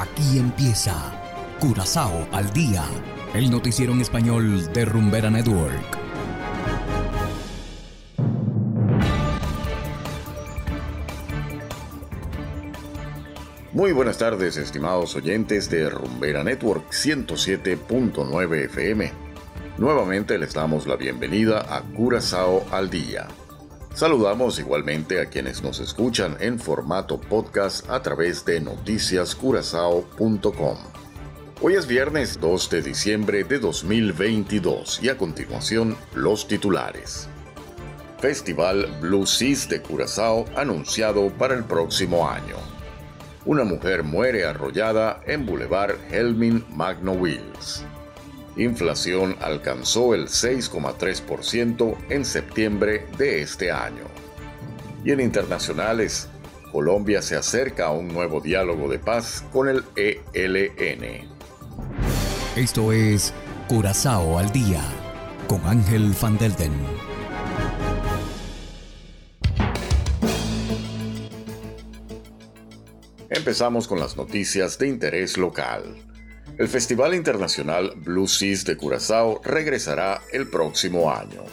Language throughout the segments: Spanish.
Aquí empieza Curazao al día, el noticiero en español de Rumbera Network. Muy buenas tardes, estimados oyentes de Rumbera Network 107.9 FM. Nuevamente les damos la bienvenida a Curazao al día Saludamos igualmente a quienes nos escuchan en formato podcast a través de noticiascurazao.com. Hoy es viernes 2 de diciembre de 2022 y a continuación los titulares. Festival Blue Seas de Curazao anunciado para el próximo año. Una mujer muere arrollada en Boulevard Helmin Magno Wills inflación alcanzó el 6,3% en septiembre de este año. Y en internacionales, Colombia se acerca a un nuevo diálogo de paz con el ELN. Esto es Curazao al día con Ángel Van Delden. Empezamos con las noticias de interés local. El Festival Internacional Blue Seas de Curazao regresará el próximo año.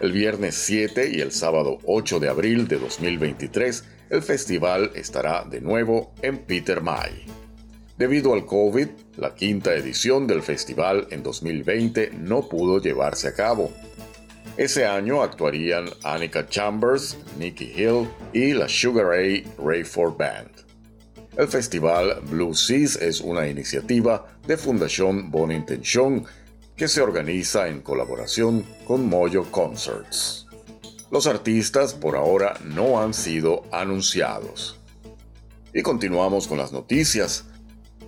El viernes 7 y el sábado 8 de abril de 2023, el festival estará de nuevo en Peter May. Debido al COVID, la quinta edición del festival en 2020 no pudo llevarse a cabo. Ese año actuarían Annika Chambers, Nicky Hill y la Sugar Ray Rayford Band. El festival Blue Seas es una iniciativa de Fundación Bon Intention que se organiza en colaboración con Moyo Concerts. Los artistas por ahora no han sido anunciados. Y continuamos con las noticias.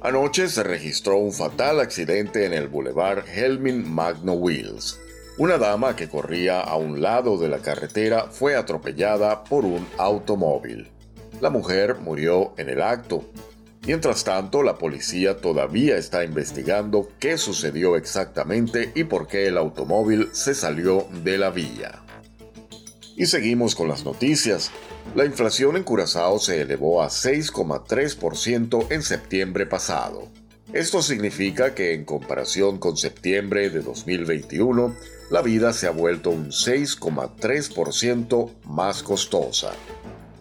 Anoche se registró un fatal accidente en el Boulevard Helmin Magno Wheels. Una dama que corría a un lado de la carretera fue atropellada por un automóvil. La mujer murió en el acto. Mientras tanto, la policía todavía está investigando qué sucedió exactamente y por qué el automóvil se salió de la vía. Y seguimos con las noticias. La inflación en Curazao se elevó a 6,3% en septiembre pasado. Esto significa que en comparación con septiembre de 2021, la vida se ha vuelto un 6,3% más costosa.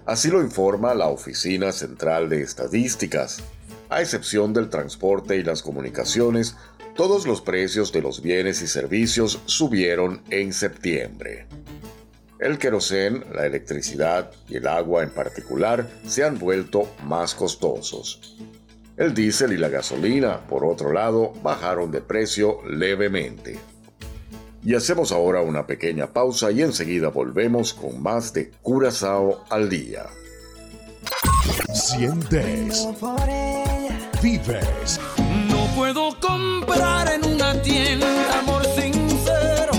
Así lo informa la Oficina Central de Estadísticas. A excepción del transporte y las comunicaciones, todos los precios de los bienes y servicios subieron en septiembre. El querosén, la electricidad y el agua en particular se han vuelto más costosos. El diésel y la gasolina, por otro lado, bajaron de precio levemente. Y hacemos ahora una pequeña pausa y enseguida volvemos con más de Curazao al día. Sientes. Vives. No puedo comprar en una tienda amor sincero.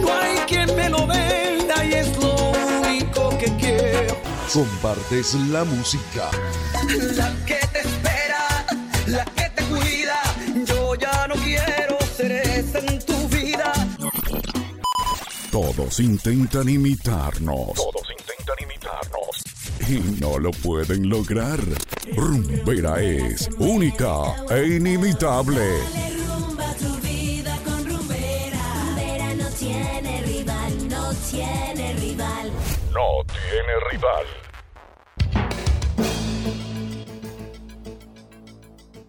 No hay quien me lo venda y es lo único que quiero. Compartes la música. La que todos intentan imitarnos. Todos intentan imitarnos. Y no lo pueden lograr. Rumbera es única e inimitable. Rumba tu vida con rumbera. Rumbera no tiene rival, no tiene rival. No tiene rival.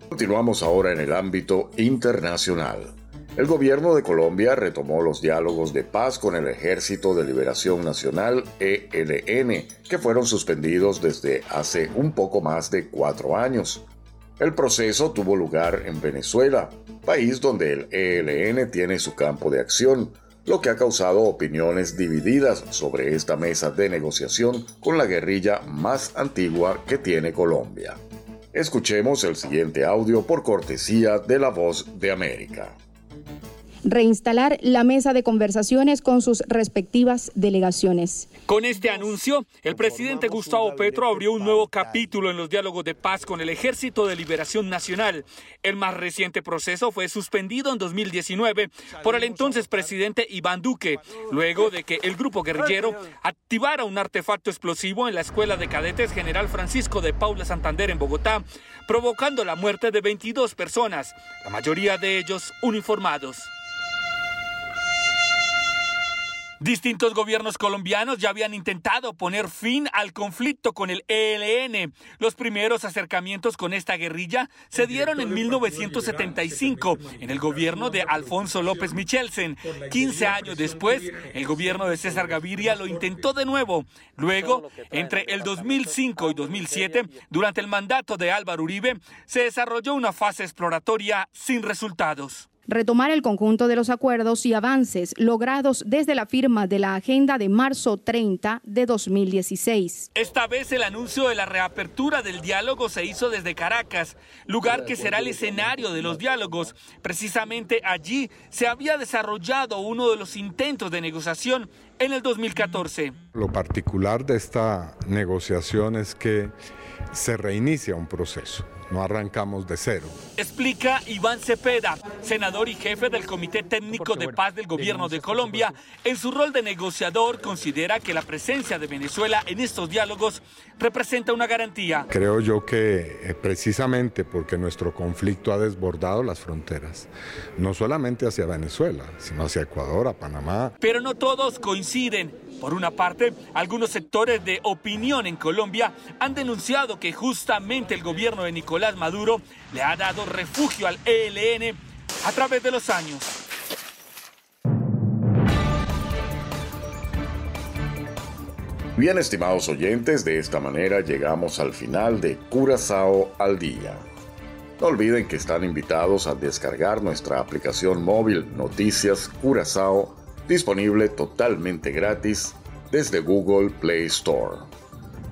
Continuamos ahora en el ámbito internacional. El gobierno de Colombia retomó los diálogos de paz con el Ejército de Liberación Nacional, ELN, que fueron suspendidos desde hace un poco más de cuatro años. El proceso tuvo lugar en Venezuela, país donde el ELN tiene su campo de acción, lo que ha causado opiniones divididas sobre esta mesa de negociación con la guerrilla más antigua que tiene Colombia. Escuchemos el siguiente audio por cortesía de La Voz de América. thank you reinstalar la mesa de conversaciones con sus respectivas delegaciones. Con este anuncio, el presidente Gustavo Petro abrió un nuevo capítulo en los diálogos de paz con el Ejército de Liberación Nacional. El más reciente proceso fue suspendido en 2019 por el entonces presidente Iván Duque, luego de que el grupo guerrillero activara un artefacto explosivo en la Escuela de Cadetes General Francisco de Paula Santander en Bogotá, provocando la muerte de 22 personas, la mayoría de ellos uniformados. Distintos gobiernos colombianos ya habían intentado poner fin al conflicto con el ELN. Los primeros acercamientos con esta guerrilla se dieron en 1975 en el gobierno de Alfonso López Michelsen. 15 años después, el gobierno de César Gaviria lo intentó de nuevo. Luego, entre el 2005 y 2007, durante el mandato de Álvaro Uribe, se desarrolló una fase exploratoria sin resultados retomar el conjunto de los acuerdos y avances logrados desde la firma de la agenda de marzo 30 de 2016. Esta vez el anuncio de la reapertura del diálogo se hizo desde Caracas, lugar que será el escenario de los diálogos. Precisamente allí se había desarrollado uno de los intentos de negociación en el 2014. Lo particular de esta negociación es que se reinicia un proceso no arrancamos de cero. Explica Iván Cepeda, senador y jefe del Comité Técnico de Paz del Gobierno de Colombia. En su rol de negociador, considera que la presencia de Venezuela en estos diálogos representa una garantía. Creo yo que eh, precisamente porque nuestro conflicto ha desbordado las fronteras, no solamente hacia Venezuela, sino hacia Ecuador, a Panamá. Pero no todos coinciden. Por una parte, algunos sectores de opinión en Colombia han denunciado que justamente el gobierno de Nicolás Maduro le ha dado refugio al ELN a través de los años. Bien, estimados oyentes, de esta manera llegamos al final de Curazao al Día. No olviden que están invitados a descargar nuestra aplicación móvil Noticias Curazao disponible totalmente gratis desde Google Play Store.